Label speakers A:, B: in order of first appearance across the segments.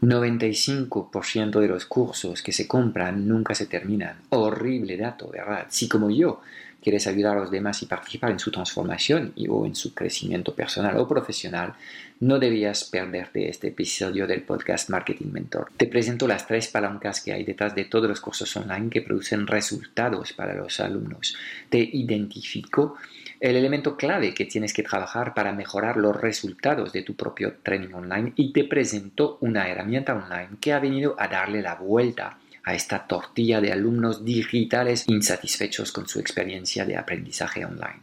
A: 95% de los cursos que se compran nunca se terminan. Horrible dato, ¿verdad? Si como yo quieres ayudar a los demás y participar en su transformación y, o en su crecimiento personal o profesional, no debías perderte este episodio del podcast Marketing Mentor. Te presento las tres palancas que hay detrás de todos los cursos online que producen resultados para los alumnos. Te identifico el elemento clave que tienes que trabajar para mejorar los resultados de tu propio training online y te presento una herramienta online que ha venido a darle la vuelta a esta tortilla de alumnos digitales insatisfechos con su experiencia de aprendizaje online.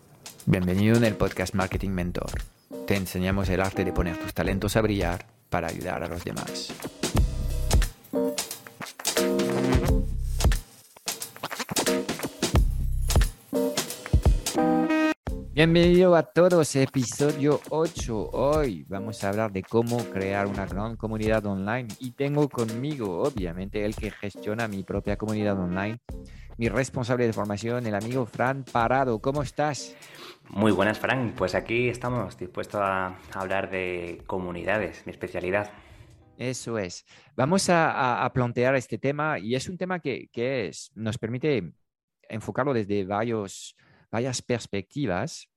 A: Bienvenido en el podcast Marketing Mentor. Te enseñamos el arte de poner tus talentos a brillar para ayudar a los demás. Bienvenido a todos, episodio 8. Hoy vamos a hablar de cómo crear una gran comunidad online y tengo conmigo, obviamente, el que gestiona mi propia comunidad online, mi responsable de formación, el amigo Fran Parado. ¿Cómo estás?
B: Muy buenas, Fran. Pues aquí estamos dispuestos a hablar de comunidades, mi especialidad.
A: Eso es. Vamos a, plantear este tema y es un tema que, es, nos permite enfocarlo desde varios, varias perspectivas,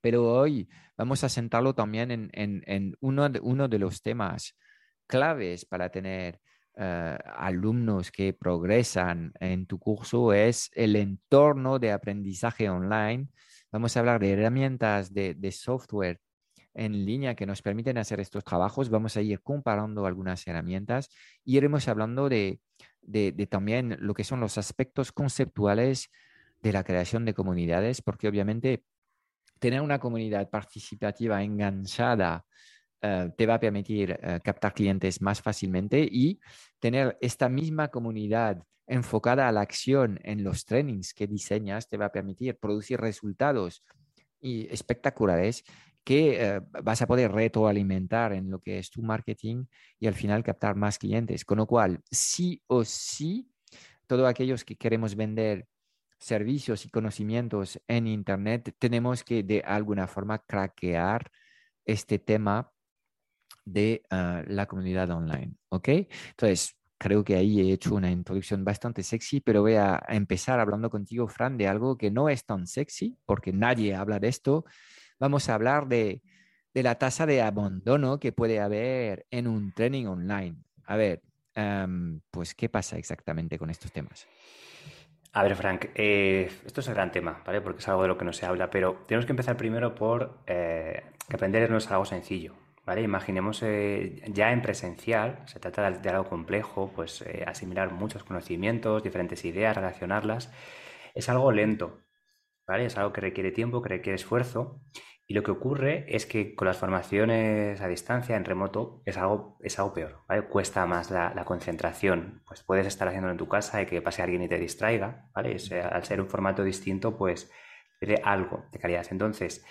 A: pero hoy vamos a sentarlo también en, uno, de, uno de los temas claves para tener eh, alumnos que progresan en tu curso es el entorno de aprendizaje online Vamos a hablar de herramientas de, software en línea que nos permiten hacer estos trabajos. Vamos a ir comparando algunas herramientas y iremos hablando de, también lo que son los aspectos conceptuales de la creación de comunidades, porque obviamente tener una comunidad participativa enganchada eh, te va a permitir eh, captar clientes más fácilmente y tener esta misma comunidad enfocada a la acción en los trainings que diseñas te va a permitir producir resultados y espectaculares que eh, vas a poder retroalimentar en lo que es tu marketing y al final captar más clientes. Con lo cual, sí o sí, todos aquellos que queremos vender servicios y conocimientos en Internet, tenemos que de alguna forma craquear este tema de ah, la comunidad online. ¿Ok? Entonces, creo que ahí he hecho una introducción bastante sexy, pero voy a empezar hablando contigo, Fran, de algo que no es tan sexy, porque nadie habla de esto. Vamos a hablar de, la tasa de abandono que puede haber en un training online. A ver, pues, ¿qué pasa exactamente con estos temas?
B: A ver, Frank, eh, esto es un gran tema, ¿vale? Porque es algo de lo que no se habla, pero tenemos que empezar primero por eh, que aprender no es algo sencillo, Imaginemos eh, ya en presencial, se trata de, algo complejo, pues eh, asimilar muchos conocimientos, diferentes ideas, relacionarlas. Es algo lento, ¿vale? Es algo que requiere tiempo, que requiere esfuerzo. Y lo que ocurre es que con las formaciones a distancia, en remoto, es algo, es algo peor, ¿vale? Cuesta más la, concentración. Pues puedes estar haciéndolo en tu casa y que pase alguien y te distraiga, ¿vale? al ser un formato distinto, pues tiene algo de calidad. Entonces,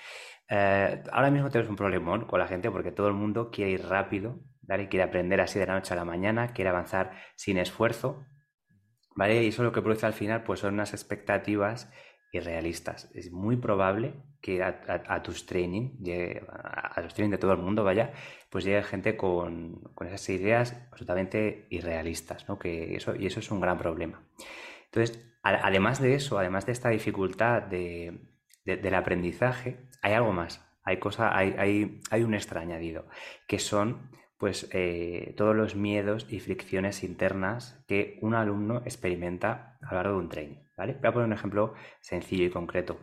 B: eh, ahora mismo tenemos un problemón con la gente porque todo el mundo quiere ir rápido, ¿vale? Quiere aprender así de la noche a la mañana, quiere avanzar sin esfuerzo, ¿vale? Y eso lo que produce al final pues son unas expectativas irrealistas. Es muy probable que a, tus training, a, los training de todo el mundo, vaya, pues llegue gente con, esas ideas absolutamente irrealistas, ¿no? Que eso, y eso es un gran problema. Entonces, además de eso, además de esta dificultad de, del aprendizaje, hay algo más. Hay, cosa, hay, hay, un extra añadido, que son pues eh, todos los miedos y fricciones internas que un alumno experimenta a lo largo de un training. ¿vale? Voy a poner un ejemplo sencillo y concreto.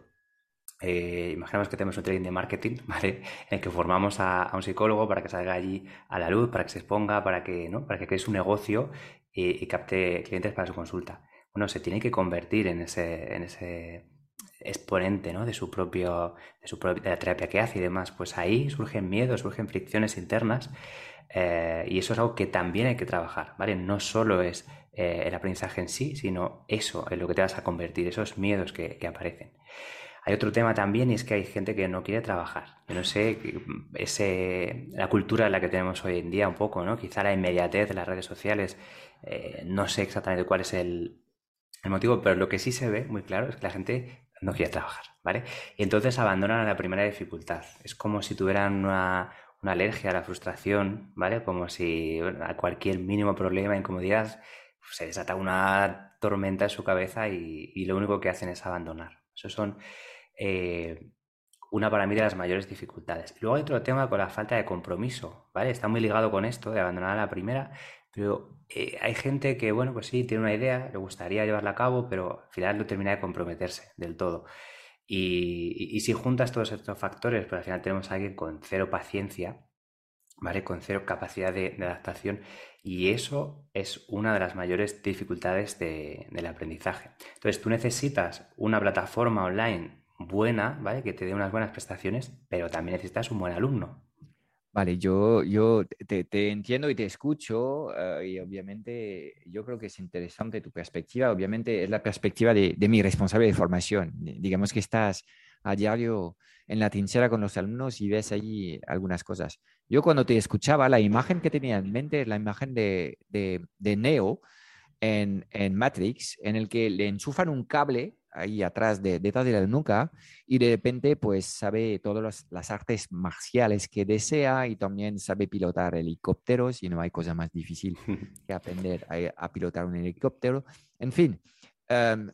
B: Eh, imaginemos que tenemos un training de marketing, ¿vale? En el que formamos a, un psicólogo para que salga allí a la luz, para que se exponga, para que, ¿no? para que cree su negocio y, y capte clientes para su consulta. bueno, se tiene que convertir en ese, en ese exponente ¿no? de su propio, de su propia terapia que hace y demás, pues ahí surgen miedos, surgen fricciones internas eh, y eso es algo que también hay que trabajar, ¿vale? No solo es eh, el aprendizaje en sí, sino eso en lo que te vas a convertir, esos miedos que, aparecen. Hay otro tema también y es que hay gente que no quiere trabajar. Yo no sé, ese, la cultura en la que tenemos hoy en día un poco, ¿no? Quizá la inmediatez de las redes sociales, eh, no sé exactamente cuál es el motivo, pero lo que sí se ve muy claro es que la gente no quiere trabajar, ¿vale? Y entonces abandonan a la primera dificultad. Es como si tuvieran una, alergia a la frustración, ¿vale? Como si a cualquier mínimo problema, incomodidad, pues, se desata una tormenta en su cabeza y, lo único que hacen es abandonar. Eso son eh, una para mí de las mayores dificultades. Luego hay otro tema con la falta de compromiso, ¿vale? Está muy ligado con esto de abandonar a la primera, pero eh, hay gente que, bueno, pues sí, tiene una idea, le gustaría llevarla a cabo, pero al final no termina de comprometerse del todo. Y, si juntas todos estos factores, pues al final tenemos a alguien con cero paciencia, ¿vale? Con cero capacidad de, adaptación. Y eso es una de las mayores dificultades del aprendizaje. Entonces, tú necesitas una plataforma online buena, ¿vale? Que te dé unas buenas prestaciones, pero también necesitas un buen alumno.
A: Vale, yo, yo te, entiendo y te escucho eh, y obviamente yo creo que es interesante tu perspectiva. Obviamente es la perspectiva de, mi responsable de formación. Digamos que estás a diario en la trinchera con los alumnos y ves ahí algunas cosas. Yo cuando te escuchaba, la imagen que tenía en mente es la imagen de, de, Neo en, en Matrix, en el que le enchufan un cable ahí atrás, de, detrás de la nuca, y de repente pues sabe todas las artes marciales que desea y también sabe pilotar helicópteros y no hay cosa más difícil que aprender a, pilotar un helicóptero. En fin, em,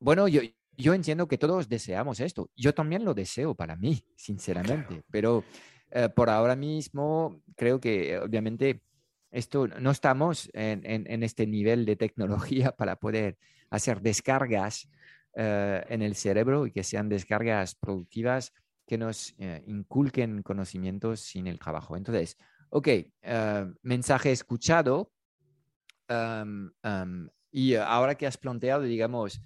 A: bueno, yo, yo entiendo que todos deseamos esto. Yo también lo deseo para mí, sinceramente, pero eh, por ahora mismo creo que obviamente esto no estamos en, en, en, este nivel de tecnología para poder hacer descargas eh, en el cerebro y que sean descargas productivas que nos eh, inculquen conocimientos sin el trabajo. Entonces, ok, eh, mensaje escuchado. y ahora que has planteado, digamos,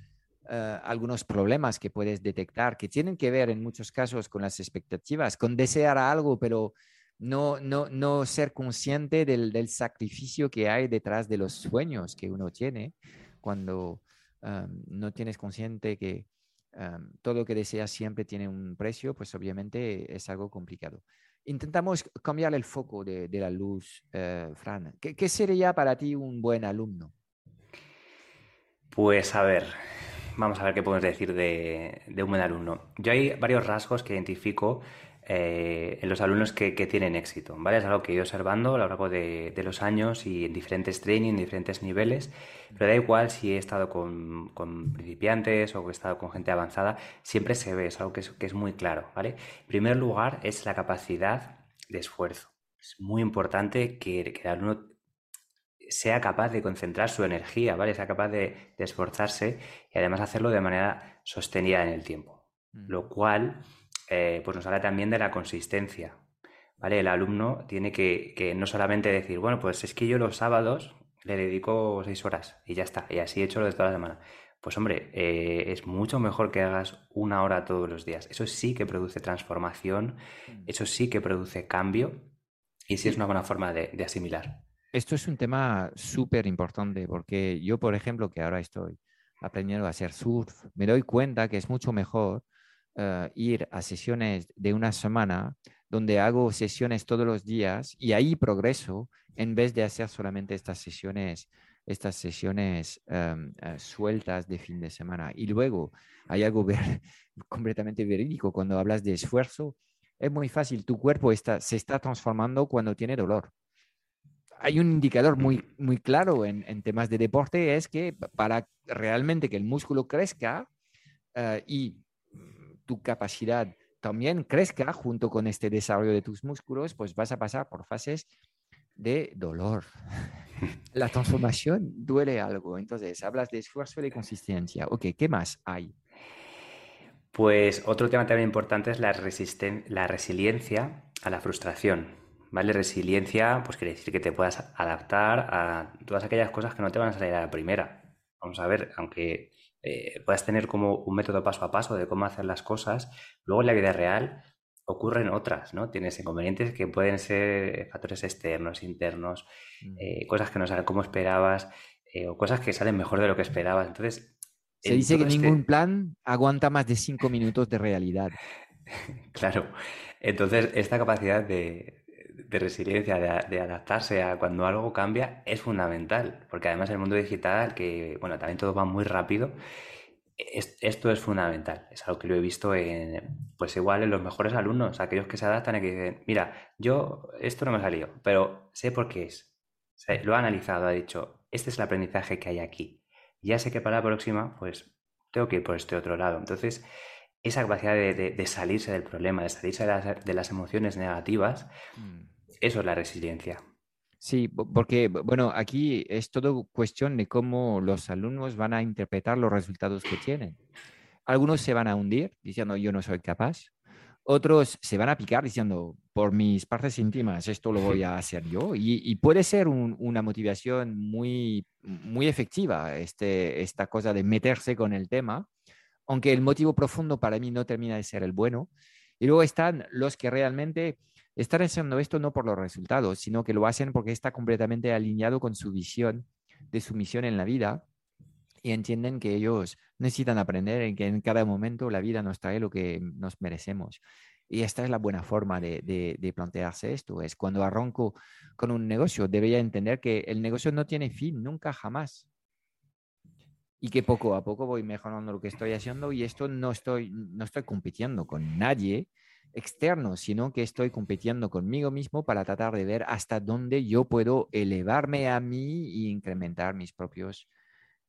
A: algunos problemas que puedes detectar que tienen que ver en muchos casos con las expectativas, con desear algo, pero no, no, no ser consciente del, del, sacrificio que hay detrás de los sueños que uno tiene cuando no tienes consciente que todo lo que deseas siempre tiene un precio, pues obviamente es algo complicado. Intentamos cambiar el foco de, la luz, eh, Fran. ¿Qué, sería para ti un buen alumno?
B: Pues a ver, vamos a ver qué podemos decir de, de un buen alumno. Yo hay varios rasgos que identifico eh, en los alumnos que, tienen éxito, ¿vale? Es algo que he ido observando a lo largo de, los años y en diferentes training, en diferentes niveles, pero da igual si he estado con, principiantes o he estado con gente avanzada, siempre se ve, es algo que es, muy claro, ¿vale? En primer lugar es la capacidad de esfuerzo. Es muy importante que, el alumno sea capaz de concentrar su energía, ¿vale? Sea capaz de, de esforzarse y además hacerlo de manera sostenida en el tiempo. Mm. Lo cual eh, pues nos habla también de la consistencia. ¿Vale? El alumno tiene que, no solamente decir, bueno, pues es que yo los sábados le dedico seis horas y ya está, y así he hecho lo de toda la semana. Pues hombre, eh, es mucho mejor que hagas una hora todos los días. Eso sí que produce transformación, mm. eso sí que produce cambio y sí es una buena forma de, de asimilar.
A: Esto es un tema súper importante porque yo, por ejemplo, que ahora estoy aprendiendo a hacer surf, me doy cuenta que es mucho mejor eh, ir a sesiones de una semana donde hago sesiones todos los días y ahí progreso en vez de hacer solamente estas sesiones, estas sesiones em, eh, sueltas de fin de semana. Y luego hay algo completamente verídico cuando hablas de esfuerzo. Es muy fácil, tu cuerpo está, se está transformando cuando tiene dolor. Hay un indicador muy, muy claro en, temas de deporte, es que para realmente que el músculo crezca uh, y tu capacidad también crezca junto con este desarrollo de tus músculos, pues vas a pasar por fases de dolor. La transformación duele algo. Entonces, hablas de esfuerzo y de consistencia. Ok, ¿qué más hay?
B: Pues otro tema también importante es la, la resiliencia a la frustración. ¿Vale? Resiliencia, pues quiere decir que te puedas adaptar a todas aquellas cosas que no te van a salir a la primera. vamos a ver, aunque eh, puedas tener como un método paso a paso de cómo hacer las cosas, luego en la vida real ocurren otras, ¿no? Tienes inconvenientes que pueden ser factores externos, internos, mm. eh, cosas que no salen como esperabas eh, o cosas que salen mejor de lo que esperabas. Entonces...
A: Se dice que este ningún plan aguanta más de cinco minutos de realidad.
B: claro. Entonces, esta capacidad de, resiliencia, de, adaptarse a cuando algo cambia, es fundamental, porque además el mundo digital, que bueno, también todo va muy rápido, esto es fundamental, es algo que lo he visto en, pues igual en los mejores alumnos, aquellos que se adaptan y que dicen, mira, yo esto no me ha salido, pero sé por qué es. lo ha analizado, ha dicho, este es el aprendizaje que hay aquí. Ya sé que para la próxima, pues tengo que ir por este otro lado. Entonces, esa capacidad de, salirse del problema, de salirse de las, emociones negativas, mm. Eso es la resiliencia.
A: Sí, porque, bueno, aquí es todo cuestión de cómo los alumnos van a interpretar los resultados que tienen. Algunos se van a hundir diciendo yo no soy capaz. Otros se van a picar diciendo por mis partes íntimas esto lo voy a hacer yo. Y, puede ser una motivación muy, muy efectiva este, esta cosa de meterse con el tema aunque el motivo profundo para mí no termina de ser el bueno. Y luego están los que realmente están haciendo esto no por los resultados, sino que lo hacen porque está completamente alineado con su visión de su misión en la vida y entienden que ellos necesitan aprender y que en cada momento la vida nos trae lo que nos merecemos. Y esta es la buena forma de, de, plantearse esto. Es cuando arranco con un negocio, debería entender que el negocio no tiene fin, nunca, jamás y que poco a poco voy mejorando lo que estoy haciendo y esto no estoy, no estoy compitiendo con nadie externo, sino que estoy compitiendo conmigo mismo para tratar de ver hasta dónde yo puedo elevarme a mí y incrementar mis propios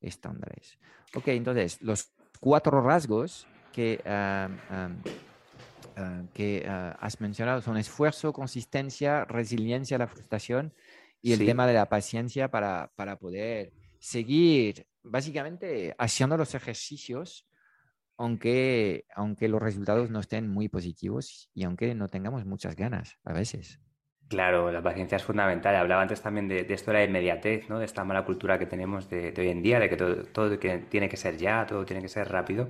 A: estándares. Ok, entonces, los cuatro rasgos que, ah, que ah, has mencionado son esfuerzo, consistencia, resiliencia, la frustración y el tema de la paciencia para, para poder seguir básicamente haciendo los ejercicios, aunque, aunque los resultados no estén muy positivos y aunque no tengamos muchas ganas a veces.
B: Claro, la paciencia es fundamental. Hablaba antes también de, esto de la inmediatez, ¿no? de esta mala cultura que tenemos de, hoy en día, de que todo, tiene que ser ya, todo tiene que ser rápido.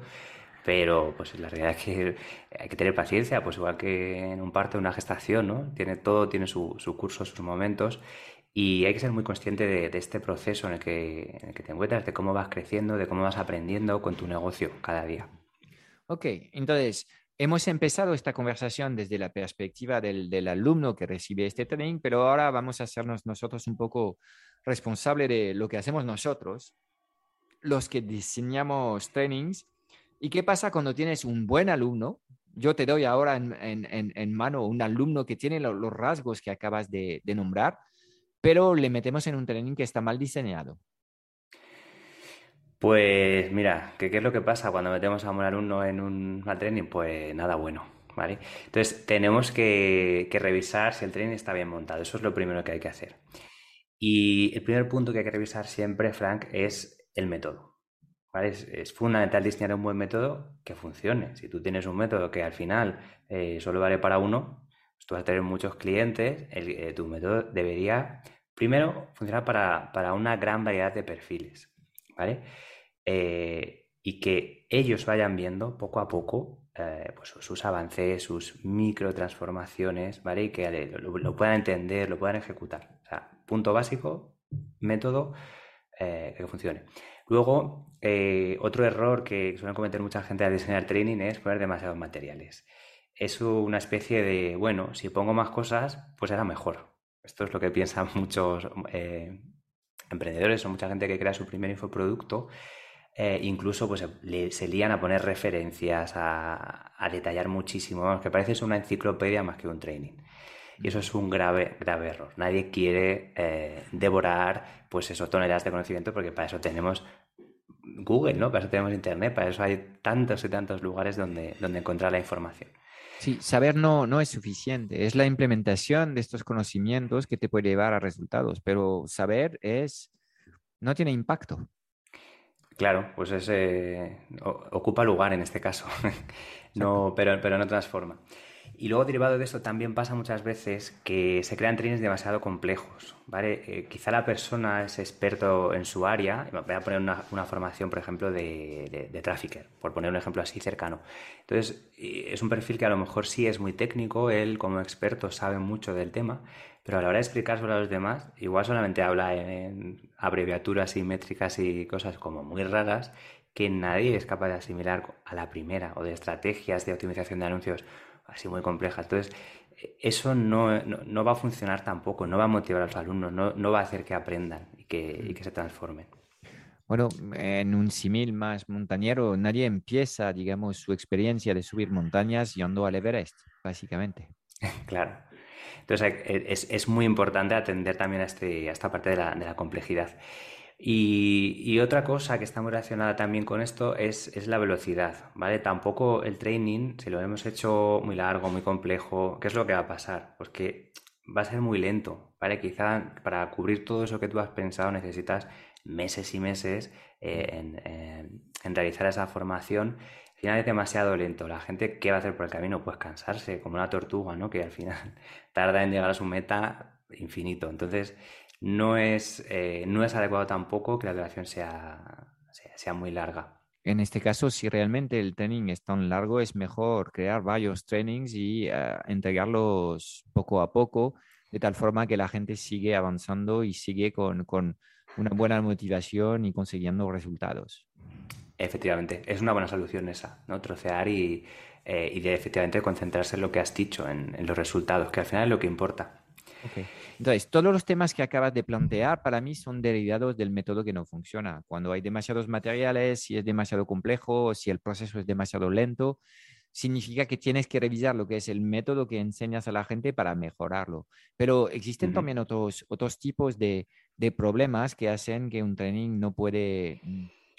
B: Pero pues la realidad es que hay que tener paciencia, pues igual que en un parto, una gestación, ¿no? Tiene, todo tiene su, su curso, sus momentos. Y hay que ser muy consciente de, este proceso en el, que, te encuentras, de cómo vas creciendo, de cómo vas aprendiendo con tu negocio cada día.
A: Ok, entonces hemos empezado esta conversación desde la perspectiva del, alumno que recibe este training, pero ahora vamos a hacernos nosotros un poco responsable de lo que hacemos nosotros, los que diseñamos trainings. ¿Y qué pasa cuando tienes un buen alumno? Yo te doy ahora en, mano un alumno que tiene los rasgos que acabas de nombrar pero le metemos en un training que está mal diseñado.
B: Pues mira, ¿qué, es lo que pasa cuando metemos a un alumno en un training? Pues nada bueno, ¿vale? Entonces tenemos que, revisar si el training está bien montado, eso es lo primero que hay que hacer. Y el primer punto que hay que revisar siempre, Frank, es el método. ¿vale? Es, fundamental diseñar un buen método que funcione. Si tú tienes un método que al final eh, solo vale para uno, tú vas a tener muchos clientes, eh, tu método debería, primero, funcionar para, una gran variedad de perfiles, ¿vale? Eh, y que ellos vayan viendo poco a poco eh, pues, sus avances, sus microtransformaciones, ¿vale? Y que lo, puedan entender, lo puedan ejecutar. O sea, punto básico, método que funcione. Luego, otro error que suelen cometer mucha gente al diseñar training es poner demasiados materiales es una especie de, bueno, si pongo más cosas, pues será mejor. Esto es lo que piensan muchos eh, emprendedores o mucha gente que crea su primer infoproducto. Eh, incluso pues, se lían a poner referencias, a, detallar muchísimo, que parece una enciclopedia más que un training. Y eso es un grave, grave error. Nadie quiere eh, devorar pues esos toneladas de conocimiento porque para eso tenemos Google, ¿no? Para eso tenemos Internet, para eso hay tantos y tantos lugares donde, donde encontrar la información.
A: Sí, saber no, no es suficiente, es la implementación de estos conocimientos que te puede llevar a resultados, pero saber es, no tiene impacto.
B: Claro, pues ese ocupa lugar en este caso, no, pero, pero no transforma. Y luego, derivado de esto, también pasa muchas veces que se crean trainings demasiado complejos, ¿vale? Eh, quizá la persona es experto en su área, voy a poner una, formación, por ejemplo, de, de, trafficker, por poner un ejemplo así cercano. Entonces, es un perfil que a lo mejor sí es muy técnico, él como experto sabe mucho del tema, pero a la hora de explicar sobre los demás, igual solamente habla en abreviaturas y métricas y cosas como muy raras que nadie es capaz de asimilar a la primera, o de estrategias de optimización de anuncios así muy complejas. Entonces, eso no, va a funcionar tampoco, no va a motivar a los alumnos, no, va a hacer que aprendan y que, que se transformen.
A: Bueno, en un símil más montañero, nadie empieza, digamos, su experiencia de subir montañas yendo al Everest, básicamente.
B: claro. Entonces, es, muy importante atender también a, este, a esta parte de la, de la complejidad. Y, otra cosa que está muy relacionada también con esto es, la velocidad, ¿vale? Tampoco el training, si lo hemos hecho muy largo, muy complejo, ¿qué es lo que va a pasar? Pues que va a ser muy lento, ¿vale? Quizá para cubrir todo eso que tú has pensado necesitas meses y meses eh, en, realizar esa formación. Al final es demasiado lento. La gente, ¿qué va a hacer por el camino? Pues cansarse, como una tortuga, ¿no? Que al final tarda en llegar a su meta infinito. Entonces, no es, eh, no es adecuado tampoco que la duración sea, sea, muy larga.
A: En este caso, si realmente el training es tan largo, es mejor crear varios trainings y eh, entregarlos poco a poco, de tal forma que la gente sigue avanzando y sigue con, con una buena motivación y consiguiendo resultados.
B: Efectivamente, es una buena solución esa, ¿no? Trocear y, eh, y de efectivamente concentrarse en lo que has dicho, en, en, los resultados, que al final es lo que importa.
A: Okay. Entonces, todos los temas que acabas de plantear para mí son derivados del método que no funciona. Cuando hay demasiados materiales, si es demasiado complejo si el proceso es demasiado lento, significa que tienes que revisar lo que es el método que enseñas a la gente para mejorarlo. Pero existen también otros, otros tipos de, de, problemas que hacen que un training no puede,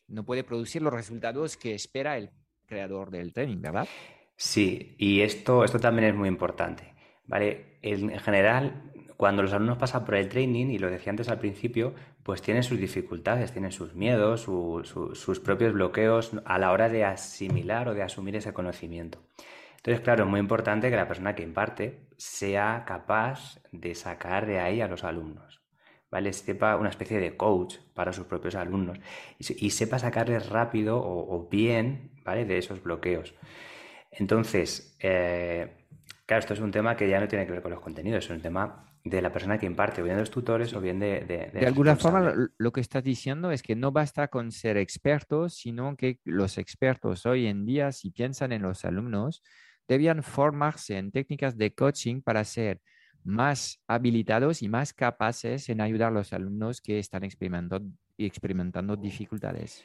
A: no puede producir los resultados que espera el creador del training, ¿verdad?
B: Sí, y esto, esto también es muy importante. ¿Vale? En general, cuando los alumnos pasan por el training, y lo decía antes al principio, pues tienen sus dificultades, tienen sus miedos, sus propios bloqueos a la hora de asimilar o de asumir ese conocimiento. Entonces, claro, es muy importante que la persona que imparte sea capaz de sacar de ahí a los alumnos, ¿vale? Sepa una especie de coach para sus propios alumnos y, sepa sacarles rápido o, bien, ¿vale? De esos bloqueos. Entonces, eh, claro, esto es un tema que ya no tiene que ver con los contenidos, es un tema de la persona que imparte, o bien de los tutores o bien de...
A: De, de, alguna forma lo que estás diciendo es que no basta con ser expertos, sino que los expertos hoy en día, si piensan en los alumnos, debían formarse en técnicas de coaching para ser más habilitados y más capaces en ayudar a los alumnos que están experimentando, experimentando dificultades.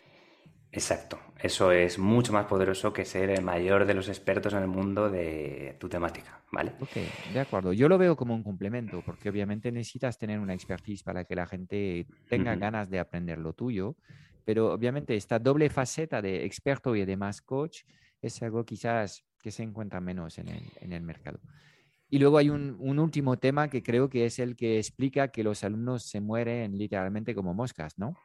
B: Exacto, eso es mucho más poderoso que ser el mayor de los expertos en el mundo de tu temática, ¿vale?
A: Ok, de acuerdo. Yo lo veo como un complemento, porque obviamente necesitas tener una expertise para que la gente tenga ganas de aprender lo tuyo, pero obviamente esta doble faceta de experto y de más coach es algo quizás que se encuentra menos en el, mercado. Y luego hay un, un, último tema que creo que es el que explica que los alumnos se mueren literalmente como moscas, ¿no?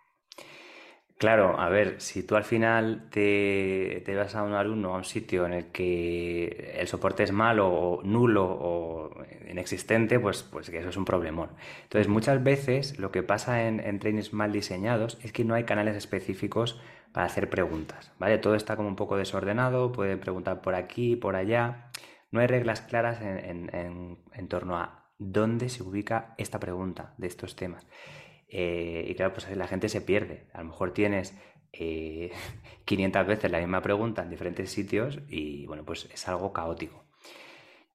B: Claro, a ver, si tú al final te, vas a un alumno a un sitio en el que el soporte es malo o nulo o inexistente, pues, pues que eso es un problemón. Entonces, muchas veces lo que pasa en, en trainings mal diseñados es que no hay canales específicos para hacer preguntas, ¿vale? Todo está como un poco desordenado, pueden preguntar por aquí, por allá. No hay reglas claras en, en torno a dónde se ubica esta pregunta de estos temas. Eh, y claro, pues la gente se pierde. A lo mejor tienes 500 eh, veces la misma pregunta en diferentes sitios y bueno, pues es algo caótico.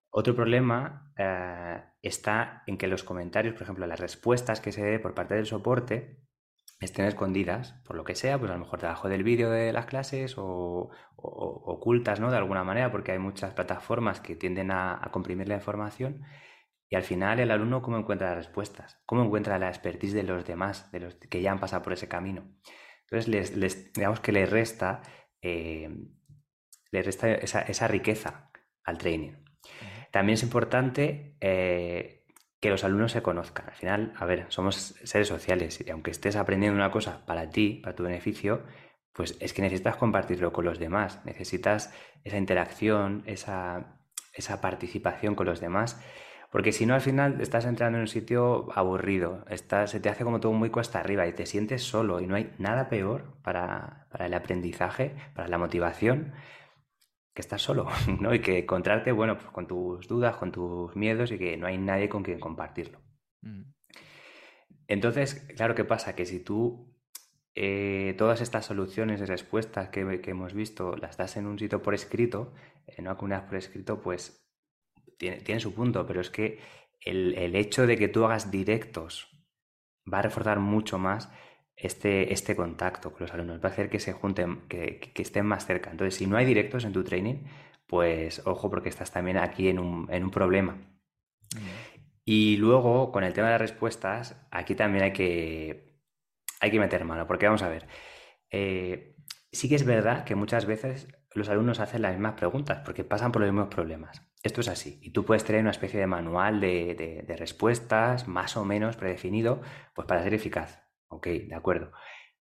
B: Otro problema eh, está en que los comentarios, por ejemplo, las respuestas que se dé por parte del soporte estén escondidas, por lo que sea, pues a lo mejor debajo del vídeo de las clases o, ocultas, ¿no? De alguna manera, porque hay muchas plataformas que tienden a comprimir la información y al final el alumno cómo encuentra las respuestas, cómo encuentra la expertise de los demás, de los que ya han pasado por ese camino. Entonces, les, digamos que le resta, eh, le resta esa, riqueza al training. También es importante eh, que los alumnos se conozcan. Al final, a ver, somos seres sociales y aunque estés aprendiendo una cosa para ti, para tu beneficio, pues es que necesitas compartirlo con los demás. Necesitas esa interacción, esa esa participación con los demás. Porque si no, al final estás entrando en un sitio aburrido, estás, se te hace como todo muy cuesta arriba y te sientes solo y no hay nada peor para, para el aprendizaje, para la motivación, que estás solo, ¿no? Y que encontrarte, bueno, pues con tus dudas, con tus miedos y que no hay nadie con quien compartirlo. Mm. Entonces, claro, ¿qué pasa? Que si tú eh, todas estas soluciones y respuestas que, hemos visto las das en un sitio por escrito, en una comunidad por escrito, pues tiene, su punto, pero es que el, hecho de que tú hagas directos va a reforzar mucho más este, este contacto con los alumnos, va a hacer que se junten, que, estén más cerca. Entonces, si no hay directos en tu training, pues ojo porque estás también aquí en un, en un problema. Mm. Y luego, con el tema de las respuestas, aquí también hay que, hay que meter mano, porque vamos a ver, eh, sí que es verdad que muchas veces los alumnos hacen las mismas preguntas, porque pasan por los mismos problemas. Esto es así, y tú puedes tener una especie de manual de, de respuestas más o menos predefinido, pues para ser eficaz. Ok, de acuerdo.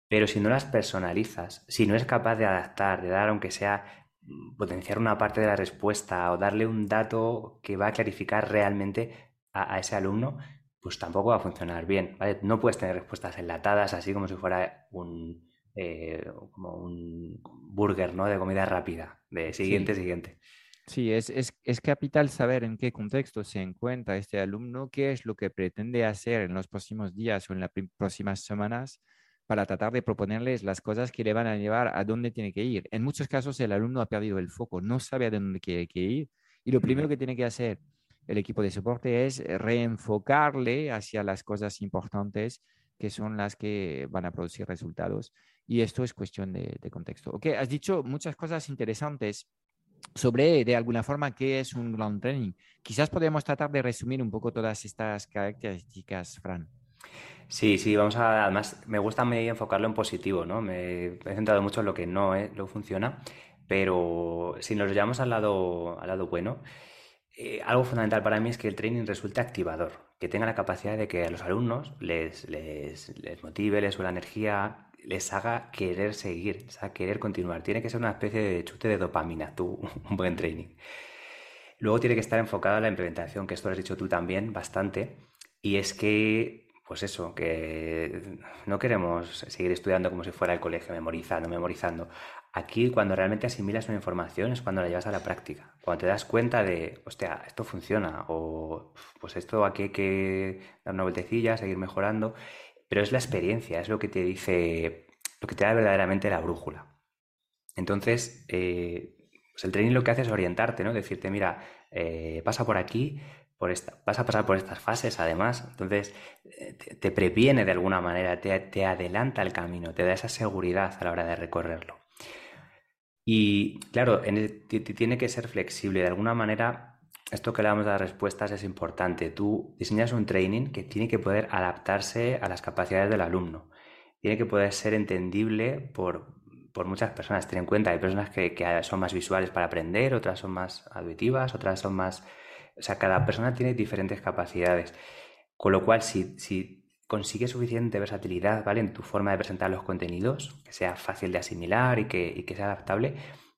B: Pero si no las personalizas, si no es capaz de adaptar, de dar aunque sea mm, potenciar una parte de la respuesta o darle un dato que va a clarificar realmente a, ese alumno, pues tampoco va a funcionar bien, ¿vale? No puedes tener respuestas enlatadas así como si fuera un, eh, como un burger, ¿no? De comida rápida, de siguiente, siguiente.
A: Sí, es, es, es, capital saber en qué contexto se encuentra este alumno, qué es lo que pretende hacer en los próximos días o en las próximas semanas para tratar de proponerles las cosas que le van a llevar a dónde tiene que ir. En muchos casos el alumno ha perdido el foco, no sabe a dónde quiere ir y lo primero que tiene que hacer el equipo de soporte es reenfocarle hacia las cosas importantes que son las que van a producir resultados. Y esto es cuestión de, contexto. Ok, has dicho muchas cosas interesantes sobre, de alguna forma, qué es un ground training. Quizás podemos tratar de resumir un poco todas estas características, Fran.
B: Sí, sí, vamos a. Además, me gusta enfocarlo en positivo, ¿no? Me he centrado mucho en lo que no, eh, lo funciona, pero si nos llevamos al lado, al lado bueno, eh, algo fundamental para mí es que el training resulte activador, que tenga la capacidad de que a los alumnos les, les, motive, les suba la energía, les haga querer seguir, querer continuar. Tiene que ser una especie de chute de dopamina, tú, un buen training. Luego tiene que estar enfocado a la implementación, que esto lo has dicho tú también bastante, y es que, pues eso, que no queremos seguir estudiando como si fuera el colegio, memorizando, memorizando. Aquí, cuando realmente asimilas una información, es cuando la llevas a la práctica. Cuando te das cuenta de, hostia, esto funciona, o pues esto aquí hay que dar una vueltecilla, seguir mejorando. Pero es la experiencia, es lo que te dice, lo que te da verdaderamente la brújula. Entonces, eh, pues el training lo que hace es orientarte, ¿no? Decirte, mira, eh, pasa por aquí, por esta, vas a pasar por estas fases además. Entonces, eh, te, previene de alguna manera, te, te adelanta el camino, te da esa seguridad a la hora de recorrerlo. Y claro, tiene que ser flexible. De alguna manera, esto que le damos a las respuestas es importante. Tú diseñas un training que tiene que poder adaptarse a las capacidades del alumno. Tiene que poder ser entendible por, muchas personas. Ten en cuenta, hay personas que, que, son más visuales para aprender, otras son más auditivas, otras son más... O sea, cada persona tiene diferentes capacidades. Con lo cual, si, si consigue suficiente versatilidad, ¿vale? En tu forma de presentar los contenidos, que sea fácil de asimilar y que, sea adaptable,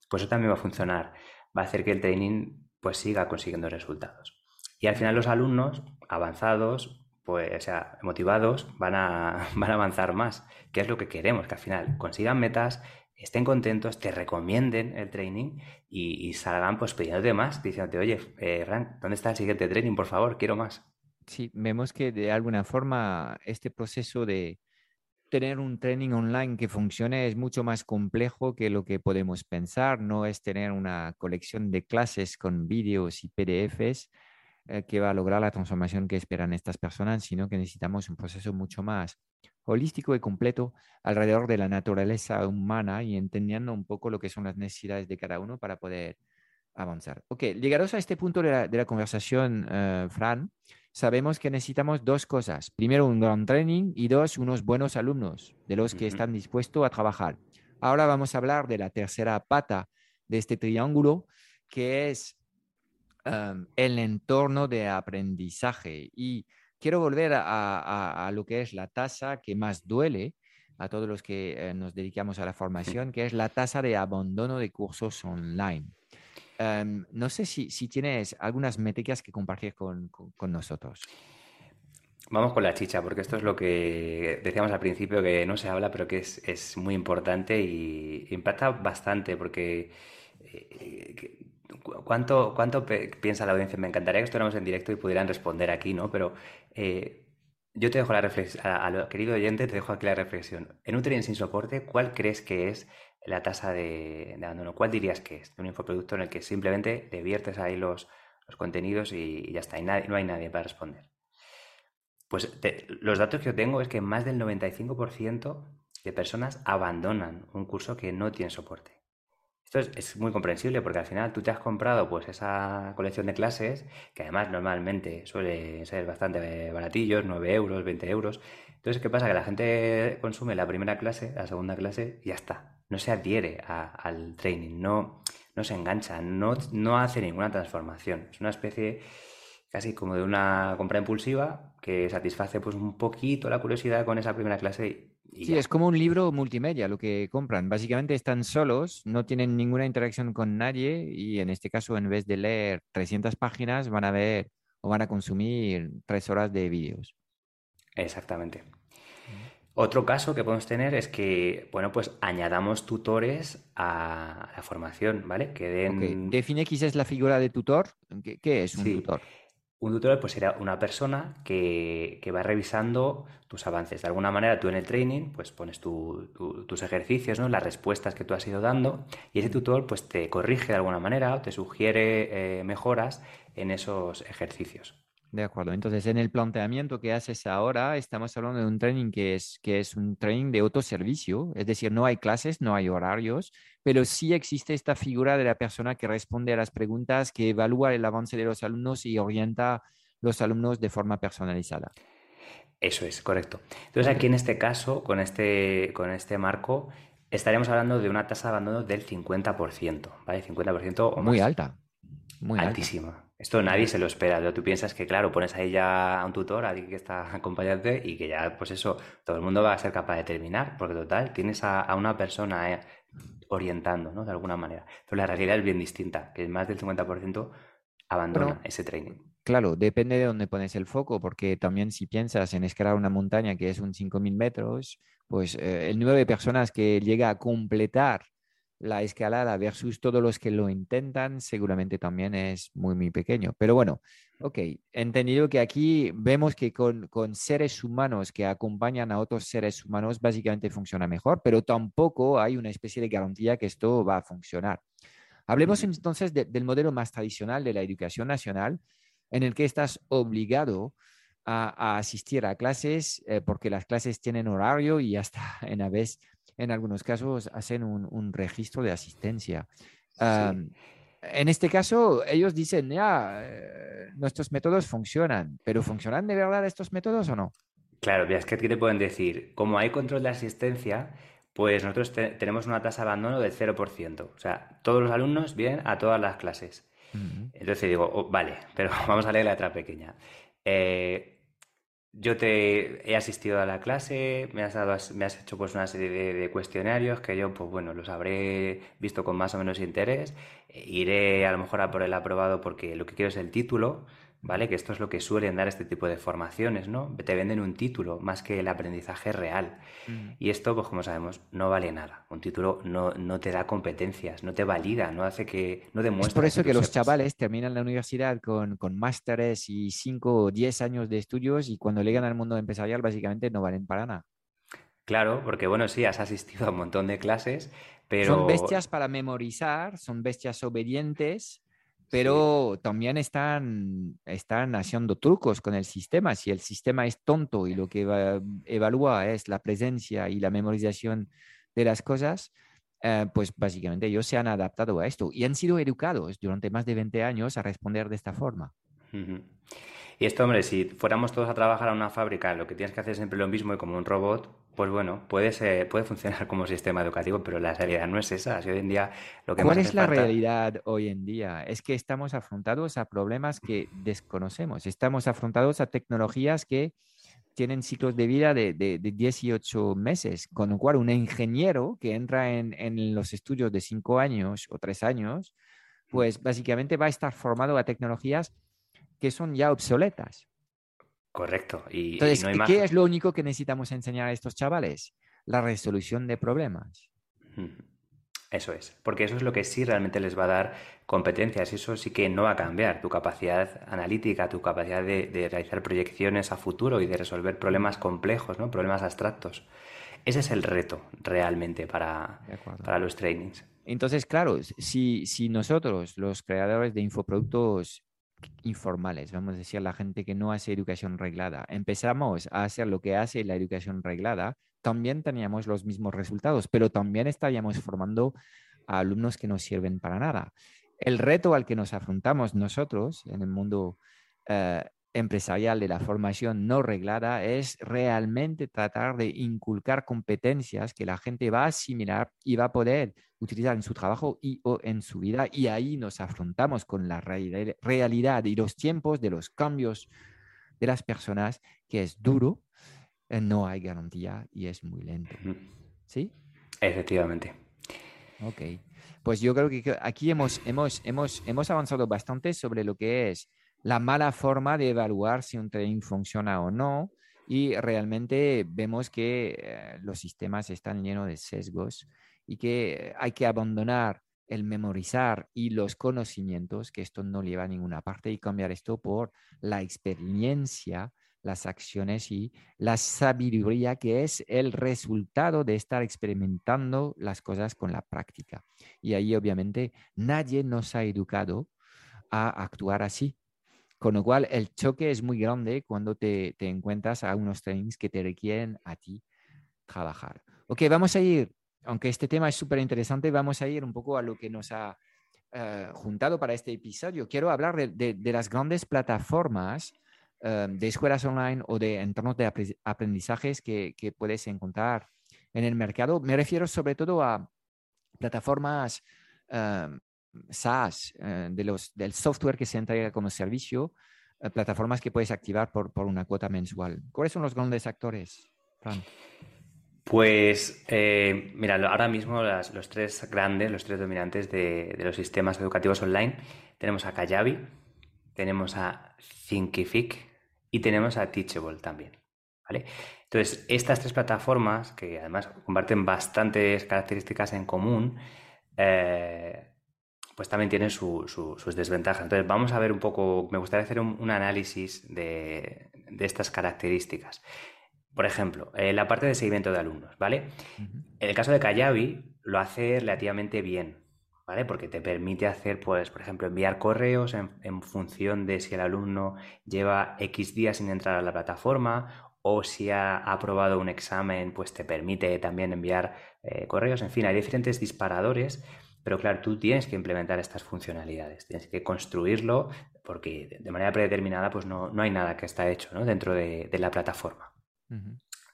B: pues eso también va a funcionar. Va a hacer que el training pues siga consiguiendo resultados. Y al final los alumnos avanzados, pues, o sea, motivados, van a, van a avanzar más, que es lo que queremos, que al final consigan metas, estén contentos, te recomienden el training y, salgan pues pidiéndote más, diciéndote, oye, eh, Frank, ¿dónde está el siguiente training? Por favor, quiero más
A: sí, vemos que de alguna forma este proceso de tener un training online que funcione es mucho más complejo que lo que podemos pensar. No es tener una colección de clases con vídeos y PDFs eh, que va a lograr la transformación que esperan estas personas, sino que necesitamos un proceso mucho más holístico y completo alrededor de la naturaleza humana y entendiendo un poco lo que son las necesidades de cada uno para poder avanzar. Ok, llegados a este punto de la, conversación, eh, Fran, sabemos que necesitamos dos cosas. Primero, un gran training y dos, unos buenos alumnos de los que están dispuestos a trabajar. Ahora vamos a hablar de la tercera pata de este triángulo, que es um, el entorno de aprendizaje. Y quiero volver a, lo que es la tasa que más duele a todos los que eh, nos dedicamos a la formación, que es la tasa de abandono de cursos online. Em, no sé si, tienes algunas métricas que compartir con, nosotros.
B: Vamos con la chicha, porque esto es lo que decíamos al principio que no se habla, pero que es, muy importante y impacta bastante, porque eh, ¿cuánto, cuánto piensa la audiencia? Me encantaría que estuviéramos en directo y pudieran responder aquí, ¿no? Pero eh, yo te dejo la reflexión, querido oyente, te dejo aquí la reflexión. En un tren sin soporte, ¿cuál crees que es la tasa de, abandono? ¿Cuál dirías que es de un infoproducto en el que simplemente le viertes ahí los, contenidos y, ya está, y no hay nadie para responder? Pues los datos que yo tengo es que más del 95% de personas abandonan un curso que no tiene soporte. Esto es, muy comprensible porque al final tú te has comprado pues esa colección de clases, que además normalmente suele ser bastante baratillos, 9 euros, 20 euros. Entonces, ¿qué pasa? Que la gente consume la primera clase, la segunda clase y ya está. No se adhiere al training, no, no se engancha, no, no hace ninguna transformación. Es una especie casi como de una compra impulsiva que satisface pues un poquito la curiosidad con esa primera clase
A: sí, es como un libro multimedia lo que compran. Básicamente están solos, no tienen ninguna interacción con nadie y en este caso en vez de leer 300 páginas van a ver o van a consumir tres horas de vídeos.
B: Exactamente. Otro caso que podemos tener es que, bueno, pues añadamos tutores a la formación, ¿vale?
A: Que den... Define quizás la figura de tutor. ¿Qué, es un tutor?
B: Un tutor pues será una persona que, va revisando tus avances. De alguna manera tú en el training pues pones tus ejercicios, ¿no? las respuestas que tú has ido dando y ese tutor pues te corrige de alguna manera o te sugiere eh, mejoras en esos ejercicios.
A: De acuerdo. Entonces, en el planteamiento que haces ahora, estamos hablando de un training que es, que es un training de autoservicio, es decir, no hay clases, no hay horarios, pero sí existe esta figura de la persona que responde a las preguntas, que evalúa el avance de los alumnos y orienta los alumnos de forma personalizada.
B: Eso es, correcto. Entonces, aquí en este caso, con este, con este marco, estaríamos hablando de una tasa de abandono del 50%, ¿vale? 50% o más.
A: Muy alta. Muy
B: altísima. Esto nadie se lo espera. Tú piensas que, claro, pones ahí ya a un tutor, a alguien que está acompañante y que ya, pues eso, todo el mundo va a ser capaz de terminar, porque total, tienes a, una persona eh, orientando, ¿no? De alguna manera. Pero la realidad es bien distinta, que más del 50% abandona ese training.
A: Claro, depende de dónde pones el foco, porque también si piensas en escalar una montaña que es un 5.000 metros, pues eh, el número de personas que llega a completar la escalada versus todos los que lo intentan seguramente también es muy, muy pequeño. Pero bueno, ok, entendido que aquí vemos que con, seres humanos que acompañan a otros seres humanos básicamente funciona mejor, pero tampoco hay una especie de garantía que esto va a funcionar. Hablemos entonces del modelo más tradicional de la educación nacional, en el que estás obligado a, asistir a clases eh, porque las clases tienen horario y hasta en a vez en algunos casos hacen un, registro de asistencia. en este caso, ellos dicen, ya, eh, nuestros métodos funcionan, pero ¿funcionan de verdad estos métodos o no?
B: Claro, es que aquí te pueden decir, como hay control de asistencia, pues nosotros tenemos una tasa de abandono del 0%. O sea, todos los alumnos vienen a todas las clases. Entonces digo, oh, vale, pero vamos a leer la letra pequeña. Eh, yo te he asistido a la clase, me has, dado, me has hecho pues una serie de, cuestionarios que yo, pues bueno, los habré visto con más o menos interés. Eh, iré a lo mejor a por el aprobado porque lo que quiero es el título, ¿vale? Que esto es lo que suelen dar este tipo de formaciones, ¿no? Te venden un título más que el aprendizaje real. Mm. Y esto, pues como sabemos, no vale nada. Un título no, no, te da competencias, no te valida, no hace que, no demuestra.
A: Es por eso que, los chavales terminan la universidad con, con másteres y 5 o 10 años de estudios y cuando llegan al mundo empresarial básicamente no valen para nada.
B: Claro, porque bueno, sí, has asistido a un montón de clases, pero...
A: Son bestias para memorizar, son bestias obedientes, pero también están, están haciendo trucos con el sistema. Si el sistema es tonto y lo que evalúa es la presencia y la memorización de las cosas, eh, pues básicamente ellos se han adaptado a esto y han sido educados durante más de 20 años a responder de esta forma.
B: Y esto, hombre, si fuéramos todos a trabajar a una fábrica, lo que tienes que hacer es siempre lo mismo y como un robot, pues bueno, puede, ser, puede funcionar como sistema educativo, pero la realidad no es esa. hoy en día
A: lo que ¿Cuál es la realidad hoy en día? Es que estamos afrontados a problemas que desconocemos. Estamos afrontados a tecnologías que tienen ciclos de vida de, de, 18 meses, con lo cual un ingeniero que entra en, en los estudios de 5 años o 3 años, pues básicamente va a estar formado a tecnologías que son ya obsoletas.
B: Correcto. Y,
A: Entonces, ¿qué es lo único que necesitamos enseñar a estos chavales? La resolución de problemas.
B: Eso es, porque eso es lo que sí realmente les va a dar competencias, eso sí que no va a cambiar tu capacidad analítica, tu capacidad de, realizar proyecciones a futuro y de resolver problemas complejos, ¿no? problemas abstractos. Ese es el reto realmente para, para los trainings.
A: Entonces, claro, si, si nosotros, los creadores de infoproductos informales, vamos a decir, la gente que no hace educación reglada, empezamos a hacer lo que hace la educación reglada, también teníamos los mismos resultados, pero también estaríamos formando a alumnos que no sirven para nada. El reto al que nos afrontamos nosotros en el mundo eh, empresarial de la formación no reglada es realmente tratar de inculcar competencias que la gente va a asimilar y va a poder utilizar en su trabajo y o en su vida. Y ahí nos afrontamos con la realidad y los tiempos de los cambios de las personas, que es duro, eh, no hay garantía y es muy lento. ¿Sí?
B: Efectivamente.
A: Ok. Pues yo creo que aquí hemos, hemos, hemos, hemos avanzado bastante sobre lo que es la mala forma de evaluar si un trading funciona o no. Y realmente vemos que eh, los sistemas están llenos de sesgos y que hay que abandonar el memorizar y los conocimientos, que esto no lleva a ninguna parte, y cambiar esto por la experiencia las acciones y la sabiduría que es el resultado de estar experimentando las cosas con la práctica. Y ahí obviamente nadie nos ha educado a actuar así. Con lo cual el choque es muy grande cuando te, encuentras a unos trainings que te requieren a ti trabajar. Ok, vamos a ir, aunque este tema es súper interesante, vamos a ir un poco a lo que nos ha eh, juntado para este episodio. Quiero hablar de las grandes plataformas Em, de escuelas online o de entornos de aprendizajes que, puedes encontrar en el mercado. Me refiero sobre todo a plataformas em, SaaS, eh, de los, del software que se entrega como servicio, eh, plataformas que puedes activar por, por, una cuota mensual. ¿Cuáles son los grandes actores,
B: Pues, eh, mira, ahora mismo los tres grandes, los tres dominantes de, de, los sistemas educativos online, tenemos a Kajabi, tenemos a Thinkific y tenemos a Teachable también. ¿vale? Entonces, estas tres plataformas, que además comparten bastantes características en común, pues también tienen sus desventajas. Entonces, vamos a ver un poco, me gustaría hacer un, análisis de, estas características. Por ejemplo, eh, la parte de seguimiento de alumnos, ¿vale? En el caso de Kayabi, lo hace relativamente bien. ¿vale? Porque te permite hacer, pues, por ejemplo, enviar correos en, función de si el alumno lleva X días sin entrar a la plataforma o si ha aprobado un examen, pues te permite también enviar eh, correos. En fin, hay diferentes disparadores, pero claro, tú tienes que implementar estas funcionalidades, tienes que construirlo porque de manera predeterminada pues no, hay nada que está hecho dentro de, la plataforma.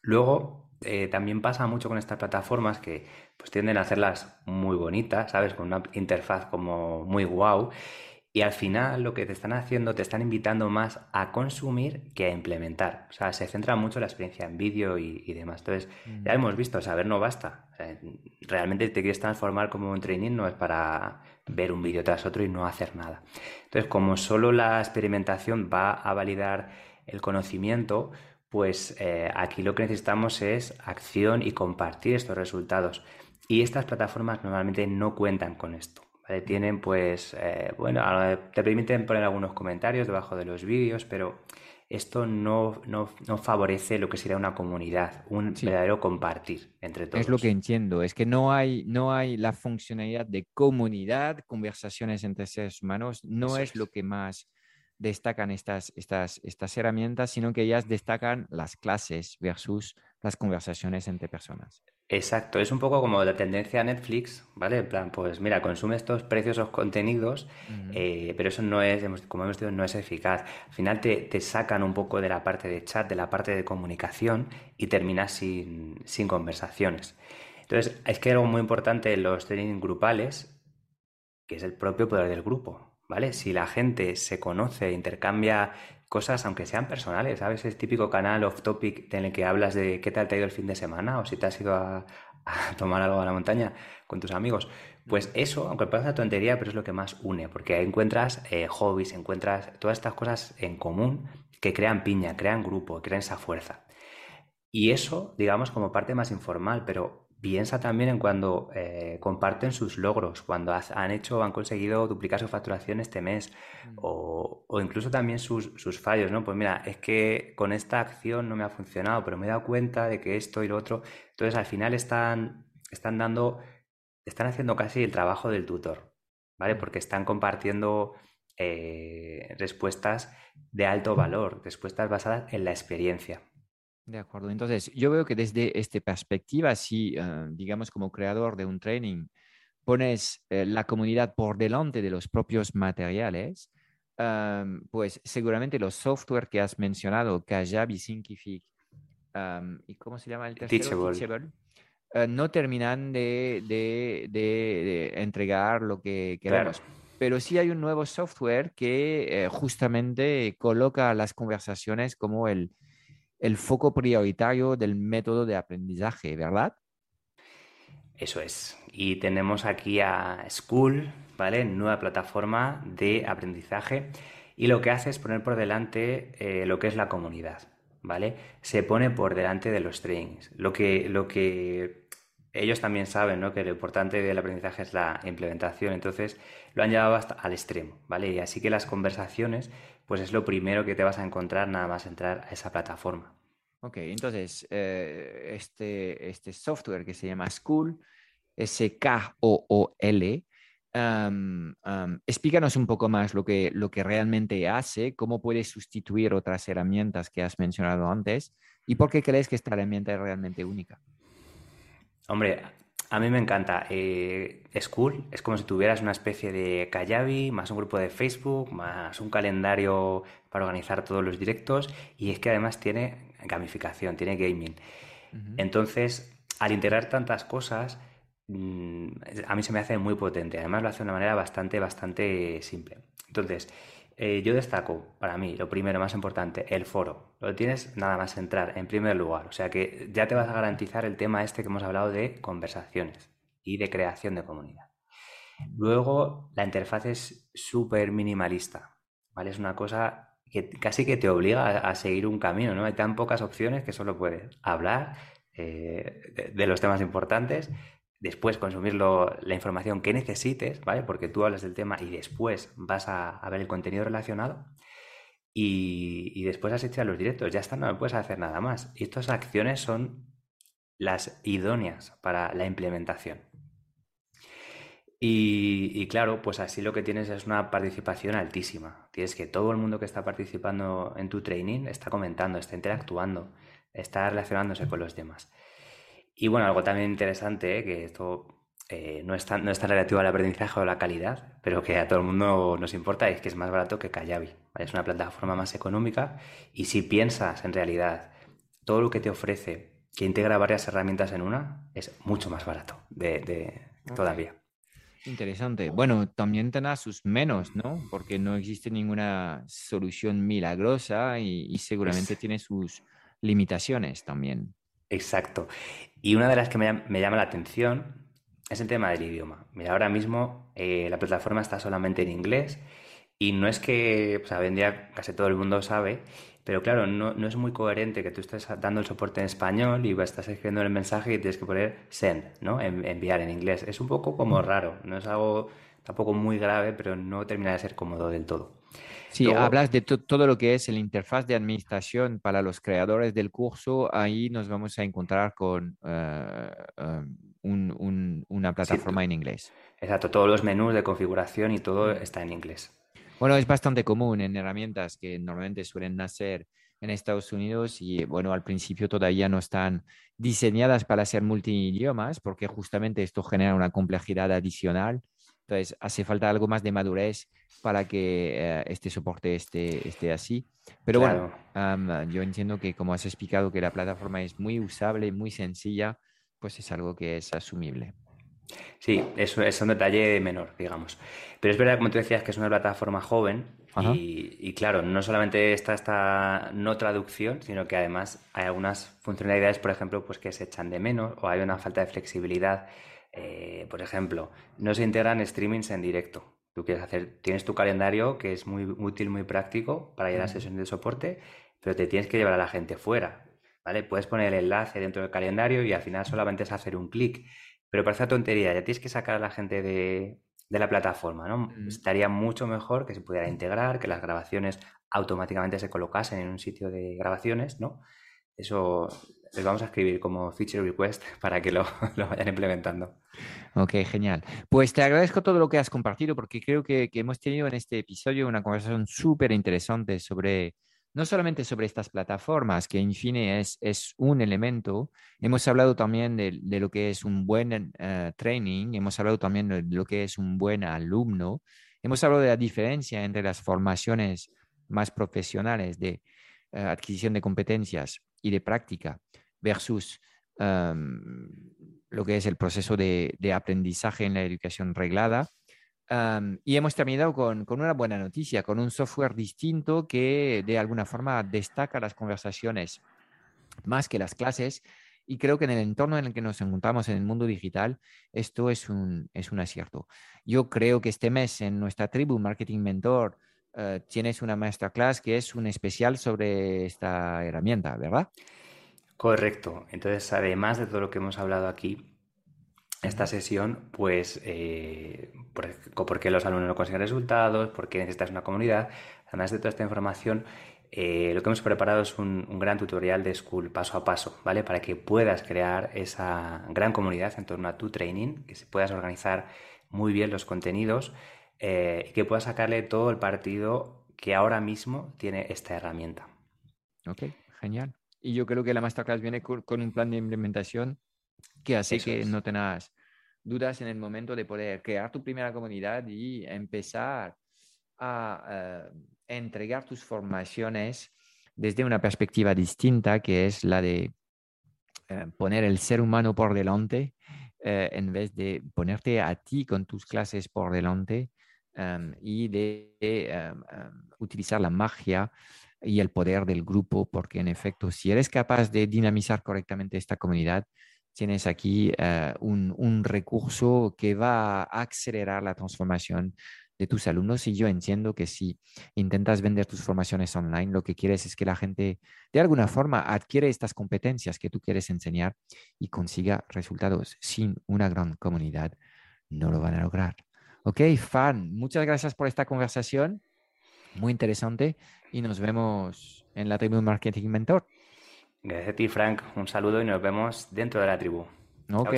B: Luego, eh, también pasa mucho con estas plataformas que pues tienden a hacerlas muy bonitas, ¿sabes? Con una interfaz como muy guau. Y al final lo que te están haciendo, te están invitando más a consumir que a implementar. O sea, se centra mucho la experiencia en vídeo y, demás. Entonces, ya mm. hemos visto, saber no basta. realmente te quieres transformar como un training, no es para ver un vídeo tras otro y no hacer nada. Entonces, como solo la experimentación va a validar el conocimiento, pues eh, aquí lo que necesitamos es acción y compartir estos resultados. Y estas plataformas normalmente no cuentan con esto. Tienen pues, eh, bueno, te permiten poner algunos comentarios debajo de los vídeos, pero esto no, no, favorece lo que sería una comunidad, un verdadero compartir entre todos.
A: Es lo que entiendo, es que no hay, no hay la funcionalidad de comunidad, conversaciones entre seres humanos, no es, lo que más destacan estas, estas, estas herramientas, sino que ellas destacan las clases versus las conversaciones entre personas.
B: Exacto, es un poco como la tendencia Netflix, ¿vale? En plan, pues mira, consume estos preciosos contenidos, eh, pero eso no es, como hemos dicho, no es eficaz. Al final te, sacan un poco de la parte de chat, de la parte de comunicación y terminas sin, sin conversaciones. Entonces, es que algo muy importante en los training grupales, que es el propio poder del grupo. ¿vale? Si la gente se conoce, intercambia cosas, aunque sean personales, ¿sabes? Es típico canal off topic en el que hablas de qué tal te ha ido el fin de semana o si te has ido a, tomar algo a la montaña con tus amigos. Pues eso, aunque parezca una tontería, pero es lo que más une, porque ahí encuentras eh, hobbies, encuentras todas estas cosas en común que crean piña, crean grupo, crean esa fuerza. Y eso, digamos, como parte más informal, pero piensa también en cuando eh, comparten sus logros, cuando han hecho han conseguido duplicar su facturación este mes, mm. o, incluso también sus, sus, fallos, ¿no? Pues mira, es que con esta acción no me ha funcionado, pero me he dado cuenta de que esto y lo otro. Entonces, al final están, están dando, están haciendo casi el trabajo del tutor, ¿vale? Mm. Porque están compartiendo eh, respuestas de alto valor, respuestas basadas en la experiencia.
A: De acuerdo. Entonces, yo veo que desde esta perspectiva, si, eh, digamos, como creador de un training, pones eh, la comunidad por delante de los propios materiales, pues seguramente los software que has mencionado, Kajabi, Thinkific, ¿y cómo se llama el tercero?
B: Teachable.
A: Eh, no terminan de, de, entregar lo que queremos. Pero sí hay un nuevo software que justamente coloca las conversaciones como el, el foco prioritario del método de aprendizaje, ¿verdad?
B: Eso es. Y tenemos aquí a School, ¿vale? Nueva plataforma de aprendizaje. Y lo que hace es poner por delante eh, lo que es la comunidad, ¿vale? Se pone por delante de los trainings. Lo que, lo que ellos también saben, ¿no? Que lo importante del aprendizaje es la implementación. Entonces lo han llevado hasta al extremo, ¿vale? Y así que las conversaciones pues es lo primero que te vas a encontrar nada más entrar a esa plataforma.
A: Ok, entonces eh, este, este software que se llama School, S-K-O-O-L, explícanos un poco más lo que, lo que realmente hace, cómo puede sustituir otras herramientas que has mencionado antes y por qué crees que esta herramienta es realmente única.
B: Hombre, a mí me encanta. Eh, School es como si tuvieras una especie de Kajabi, más un grupo de Facebook, más un calendario para organizar todos los directos y es que además tiene gamificación, tiene gaming. Entonces, al integrar tantas cosas, mm, a mí se me hace muy potente. Además lo hace de una manera bastante, bastante simple. Entonces, eh, yo destaco, para mí, lo primero, más importante, el foro. Lo tienes nada más entrar, en primer lugar. O sea que ya te vas a garantizar el tema este que hemos hablado de conversaciones y de creación de comunidad. Luego, la interfaz es súper minimalista, ¿vale? Es una cosa que casi que te obliga a, seguir un camino, ¿no? Hay tan pocas opciones que solo puedes hablar eh, de, los temas importantes, después consumir la información que necesites, ¿vale? Porque tú hablas del tema y después vas a, ver el contenido relacionado y, después has hecho los directos, ya está, no puedes hacer nada más. Y estas acciones son las idóneas para la implementación. Y, claro, pues así lo que tienes es una participación altísima. Tienes que todo el mundo que está participando en tu training está comentando, está interactuando, está relacionándose con los demás. Y bueno, algo también interesante, ¿eh? que esto eh, no, es tan, no es relativo al aprendizaje o a la calidad, pero que a todo el mundo nos importa, es que es más barato que Kajabi. Es una plataforma más económica y si piensas en realidad todo lo que te ofrece, que integra varias herramientas en una, es mucho más barato de, todavía.
A: Interesante. Bueno, también tendrá sus menos, ¿no? Porque no existe ninguna solución milagrosa y, seguramente tiene sus limitaciones también.
B: Exacto. Y una de las que me, llama la atención es el tema del idioma. Mira, ahora mismo eh, la plataforma está solamente en inglés y no es que, o sea, hoy en día casi todo el mundo sabe, pero claro, no, es muy coherente que tú estés dando el soporte en español y estás escribiendo el mensaje y tienes que poner send, ¿no? enviar en inglés. Es un poco como raro, no es algo tampoco muy grave, pero no termina de ser cómodo del todo.
A: Sí, hablas de todo lo que es el interfaz de administración para los creadores del curso. Ahí nos vamos a encontrar con eh, um, una plataforma en inglés.
B: Exacto, todos los menús de configuración y todo está en inglés.
A: Bueno, es bastante común en herramientas que normalmente suelen nacer en Estados Unidos y bueno, al principio todavía no están diseñadas para ser multidiomas porque justamente esto genera una complejidad adicional. Entonces, hace falta algo más de madurez para que eh, este soporte esté, esté así. Pero bueno, yo entiendo que como has explicado que la plataforma es muy usable, muy sencilla, pues es algo que es asumible.
B: Sí, eso es un detalle menor, digamos. Pero es verdad, como tú decías, que es una plataforma joven y, claro, no solamente está esta no traducción, sino que además hay algunas funcionalidades, por ejemplo, pues que se echan de menos o hay una falta de flexibilidad Eh, por ejemplo, no se integran streamings en directo. Tú quieres hacer, tienes tu calendario que es muy útil, muy práctico para ir a las sesiones de soporte, pero te tienes que llevar a la gente fuera. ¿Vale? Puedes poner el enlace dentro del calendario y al final solamente es hacer un clic. Pero parece tontería, ya tienes que sacar a la gente de, la plataforma, ¿no? Estaría mucho mejor que se pudiera integrar, que las grabaciones automáticamente se colocasen en un sitio de grabaciones, ¿no? Eso les vamos a escribir como feature request para que lo, vayan implementando.
A: Ok, genial. Pues te agradezco todo lo que has compartido porque creo que, hemos tenido en este episodio una conversación súper interesante sobre, no solamente sobre estas plataformas, que en fin es, un elemento, hemos hablado también de, lo que es un buen eh, training, hemos hablado también de lo que es un buen alumno, hemos hablado de la diferencia entre las formaciones más profesionales de eh, adquisición de competencias y de práctica versus em, lo que es el proceso de, aprendizaje en la educación reglada. Y hemos terminado con, una buena noticia, con un software distinto que de alguna forma destaca las conversaciones más que las clases. Y creo que en el entorno en el que nos encontramos en el mundo digital, esto es un, es un acierto. Yo creo que este mes en nuestra tribu Marketing Mentor eh, tienes una masterclass que es un especial sobre esta herramienta, ¿verdad?
B: Correcto. Entonces, además de todo lo que hemos hablado aquí, esta sesión, pues, eh, por, qué los alumnos no consiguen resultados, por qué necesitas una comunidad, además de toda esta información, eh, lo que hemos preparado es un, gran tutorial de School paso a paso, ¿vale? Para que puedas crear esa gran comunidad en torno a tu training, que puedas organizar muy bien los contenidos eh, y que puedas sacarle todo el partido que ahora mismo tiene esta herramienta.
A: Ok, genial. Y yo creo que la masterclass viene con, un plan de implementación que hace que no tengas dudas en el momento de poder crear tu primera comunidad y empezar a eh, entregar tus formaciones desde una perspectiva distinta, que es la de eh, poner el ser humano por delante eh, en vez de ponerte a ti con tus clases por delante y de utilizar la magia y el poder del grupo, porque en efecto, si eres capaz de dinamizar correctamente esta comunidad, tienes aquí eh, un, recurso que va a acelerar la transformación de tus alumnos. Y yo entiendo que si intentas vender tus formaciones online, lo que quieres es que la gente de alguna forma adquiere estas competencias que tú quieres enseñar y consiga resultados. Sin una gran comunidad, no lo van a lograr. Ok, fan, muchas gracias por esta conversación. Muy interesante y nos vemos en la tribu Marketing Mentor.
B: Gracias a ti, Frank. Un saludo y nos vemos dentro de la tribu.
A: Ok,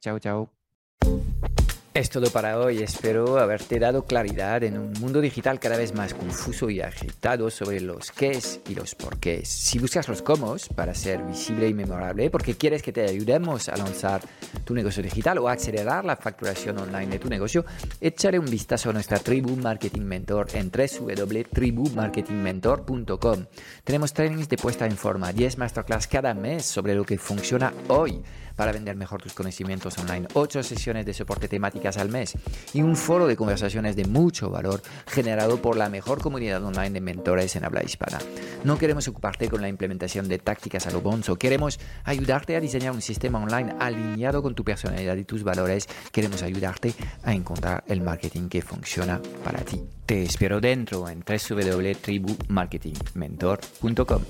A: chao, chao. Es todo para hoy. Espero haberte dado claridad en un mundo digital cada vez más confuso y agitado sobre los qués y los porqués. Si buscas los cómo para ser visible y memorable, porque quieres que te ayudemos a lanzar tu negocio digital o a acelerar la facturación online de tu negocio, échale un vistazo a nuestra tribu Marketing Mentor en www.tribumarketingmentor.com. Tenemos trainings de puesta en forma, 10 masterclass cada mes sobre lo que funciona hoy para vender mejor tus conocimientos online, ocho sesiones de soporte temáticas al mes y un foro de conversaciones de mucho valor generado por la mejor comunidad online de mentores en habla hispana. No queremos ocuparte con la implementación de tácticas a lo bonzo, queremos ayudarte a diseñar un sistema online alineado con tu personalidad y tus valores, queremos ayudarte a encontrar el marketing que funciona para ti. Te espero dentro en www.tribumarketingmentor.com.